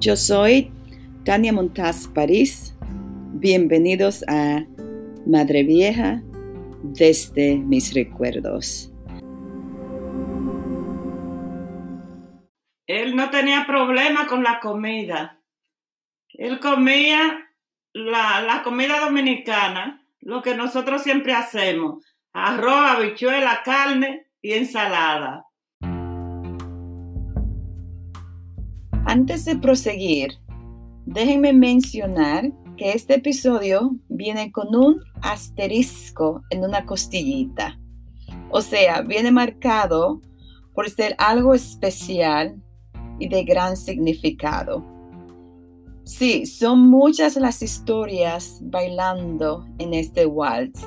Yo soy Tania Montaz París. Bienvenidos a Madre Vieja desde mis recuerdos. Él no tenía problema con la comida. Él comía la, la comida dominicana, lo que nosotros siempre hacemos, arroz, habichuela, carne y ensalada. Antes de proseguir, déjenme mencionar que este episodio viene con un asterisco en una costillita. O sea, viene marcado por ser algo especial y de gran significado. Sí, son muchas las historias bailando en este waltz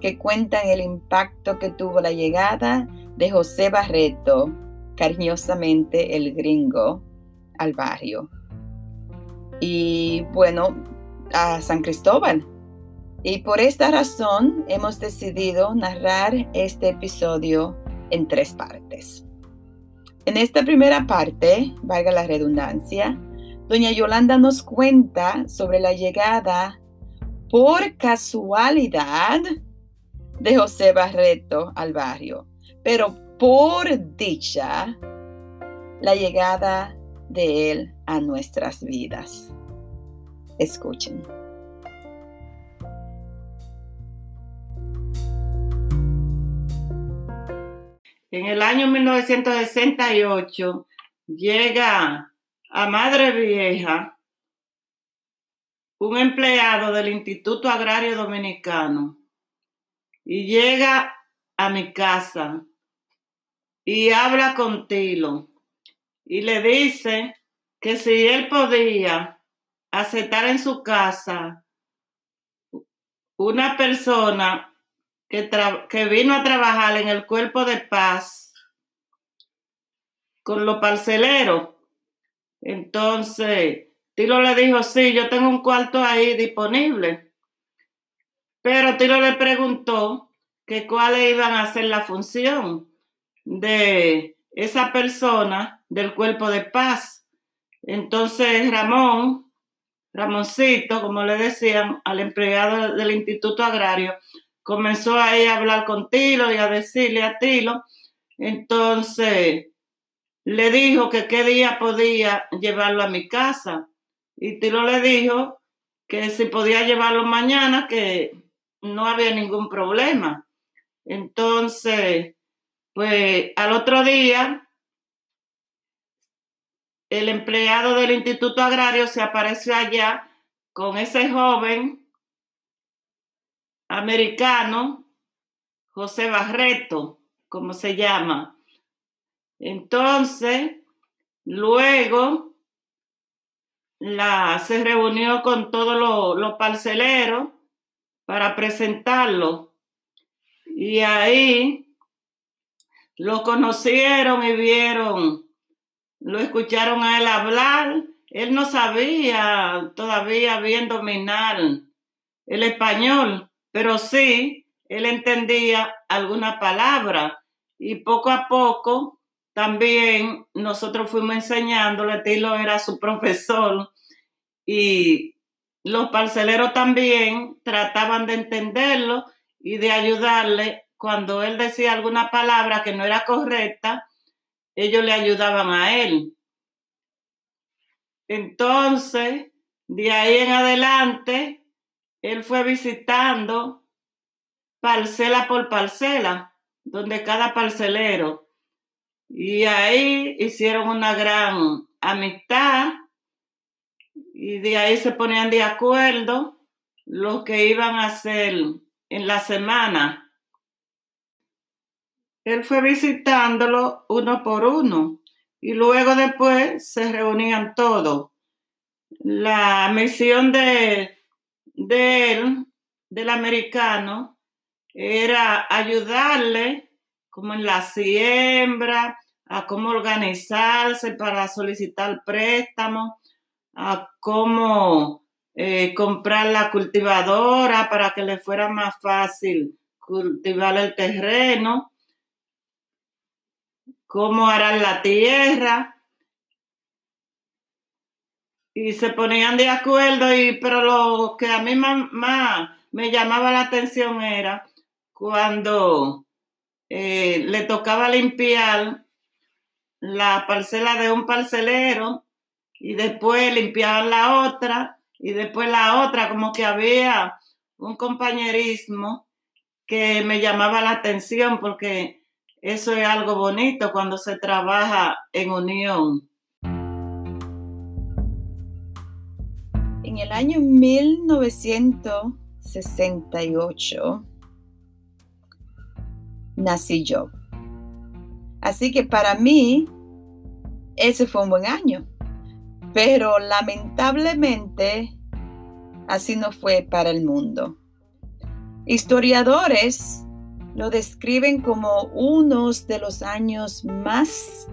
que cuentan el impacto que tuvo la llegada de José Barreto, cariñosamente el gringo, al barrio. Y bueno, a San Cristóbal. Y por esta razón hemos decidido narrar este episodio en tres partes. En esta primera parte, valga la redundancia, doña Yolanda nos cuenta sobre la llegada por casualidad de José Barreto al barrio, pero por dicha, la llegada de Él a nuestras vidas. Escuchen. En el año 1968 llega a Madre Vieja un empleado del Instituto Agrario Dominicano y llega a mi casa y habla con Tilo y le dice que si él podía aceptar en su casa una persona que, que vino a trabajar en el cuerpo de paz con los parceleros. Entonces, Tilo le dijo, sí, yo tengo un cuarto ahí disponible. Pero Tilo le preguntó que cuáles iban a ser la función de esa persona del cuerpo de paz. Entonces Ramón, Ramoncito, como le decían al empleado del Instituto Agrario, comenzó ahí a hablar con Tilo y a decirle a Tilo. Entonces le dijo que qué día podía llevarlo a mi casa. Y Tilo le dijo que si podía llevarlo mañana, que no había ningún problema. Entonces, pues al otro día, el empleado del Instituto Agrario se apareció allá con ese joven americano, José Barreto, como se llama. Entonces, luego la, se reunió con todos los, parceleros para presentarlo. Y ahí lo conocieron y vieron, lo escucharon a él hablar. Él no sabía todavía bien dominar el español, pero sí, él entendía alguna palabra y poco a poco también nosotros fuimos enseñándole, Tilo era su profesor y los parceleros también trataban de entenderlo y de ayudarle cuando él decía alguna palabra que no era correcta, ellos le ayudaban a él. Entonces, de ahí en adelante, él fue visitando parcela por parcela, donde cada parcelero. Y ahí hicieron una gran amistad y de ahí se ponían de acuerdo lo que iban a hacer en la semana él fue visitándolo uno por uno y luego después se reunían todos. La misión de, él, del americano, era ayudarle como en la siembra, a cómo organizarse para solicitar préstamos, a cómo eh, comprar la cultivadora para que le fuera más fácil cultivar el terreno cómo harán la tierra. y se ponían de acuerdo, y, pero lo que a mí más, me llamaba la atención era cuando eh, le tocaba limpiar la parcela de un parcelero y después limpiaban la otra y después la otra, como que había un compañerismo que me llamaba la atención porque eso es algo bonito cuando se trabaja en unión. En el año 1968 nací yo. Así que para mí, ese fue un buen año. Pero lamentablemente, así no fue para el mundo. Historiadores lo describen como uno de los años más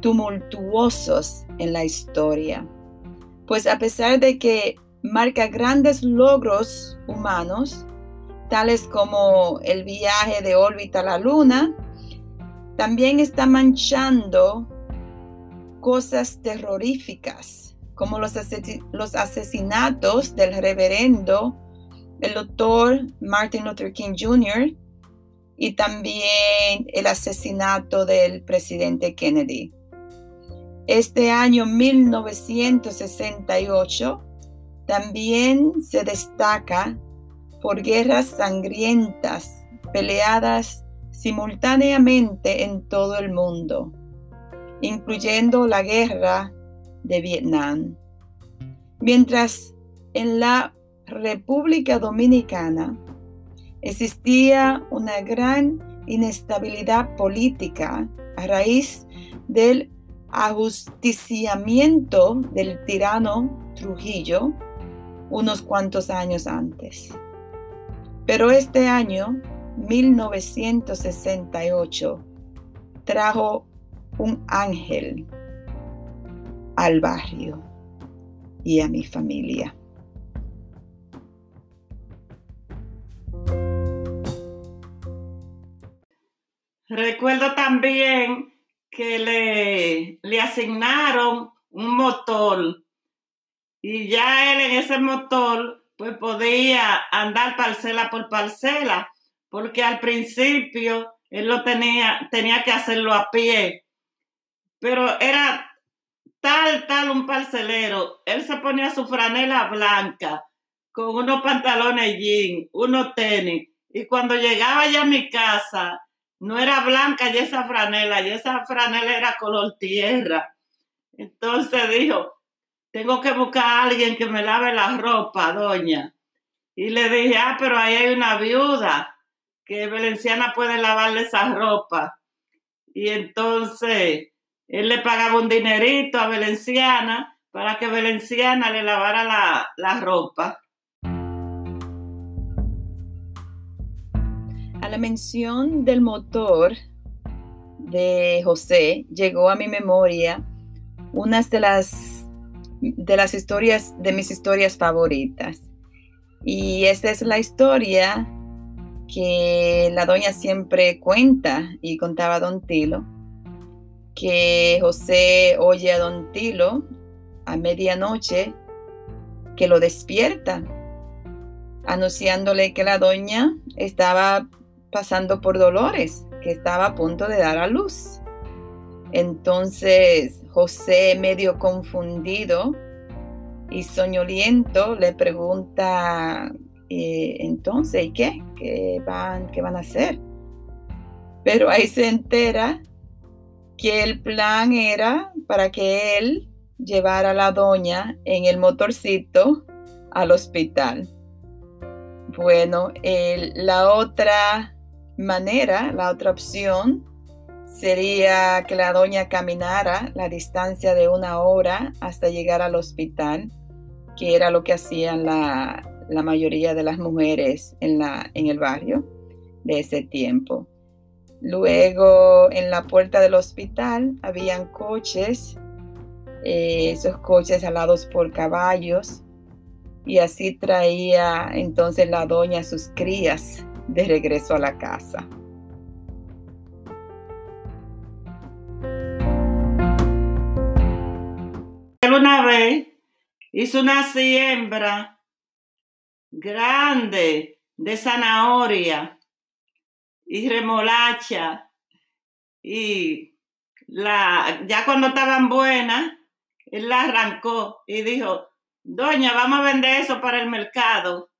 tumultuosos en la historia pues a pesar de que marca grandes logros humanos, tales como el viaje de órbita a la Luna, también está manchando cosas terroríficas, como los, asesinatos del reverendo, el doctor Martin Luther King Jr., y también el asesinato del presidente Kennedy. Este año 1968 también se destaca por guerras sangrientas peleadas simultáneamente en todo el mundo, incluyendo la guerra de Vietnam. Mientras en la República Dominicana existía una gran inestabilidad política a raíz del ajusticiamiento del tirano Trujillo unos cuantos años antes. Pero este año, 1968, trajo un ángel al barrio y a mi familia. Recuerdo también que le, le asignaron un motor y ya él en ese motor pues podía andar parcela por parcela, porque al principio él lo tenía, tenía que hacerlo a pie, pero era tal, tal un parcelero, él se ponía su franela blanca con unos pantalones jean, unos tenis, y cuando llegaba ya a mi casa, no era blanca y esa franela, y esa franela era color tierra. Entonces dijo, tengo que buscar a alguien que me lave la ropa, doña. Y le dije, ah, pero ahí hay una viuda que Valenciana puede lavarle esa ropa. Y entonces él le pagaba un dinerito a Valenciana para que Valenciana le lavara la, la ropa. A la mención del motor de José llegó a mi memoria una de las, de las historias, de mis historias favoritas. Y esta es la historia que la doña siempre cuenta y contaba a don Tilo, que José oye a don Tilo a medianoche que lo despierta, anunciándole que la doña estaba pasando por dolores, que estaba a punto de dar a luz. Entonces José, medio confundido y soñoliento, le pregunta, eh, entonces, ¿y qué? ¿Qué van, ¿Qué van a hacer? Pero ahí se entera que el plan era para que él llevara a la doña en el motorcito al hospital. Bueno, la otra manera, la otra opción sería que la doña caminara la distancia de una hora hasta llegar al hospital, que era lo que hacían la, mayoría de las mujeres en, la, en el barrio de ese tiempo. Luego en la puerta del hospital habían coches, eh, esos coches alados por caballos, y así traía entonces la doña sus crías de regreso a la casa. Una vez hizo una siembra grande de zanahoria y remolacha y la, ya cuando estaban buenas, él la arrancó y dijo, doña, vamos a vender eso para el mercado.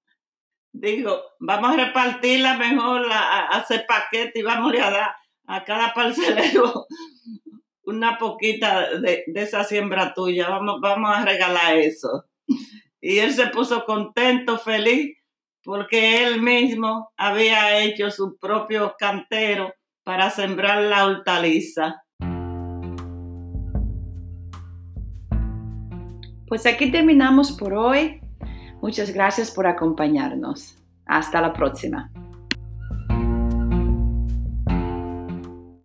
Dijo, vamos a repartirla mejor, a, hacer paquete y vamos a dar a cada parcelero una poquita de, esa siembra tuya, vamos, vamos a regalar eso. Y él se puso contento, feliz, porque él mismo había hecho su propio cantero para sembrar la hortaliza. Pues aquí terminamos por hoy. Muchas gracias por acompañarnos. Hasta la próxima.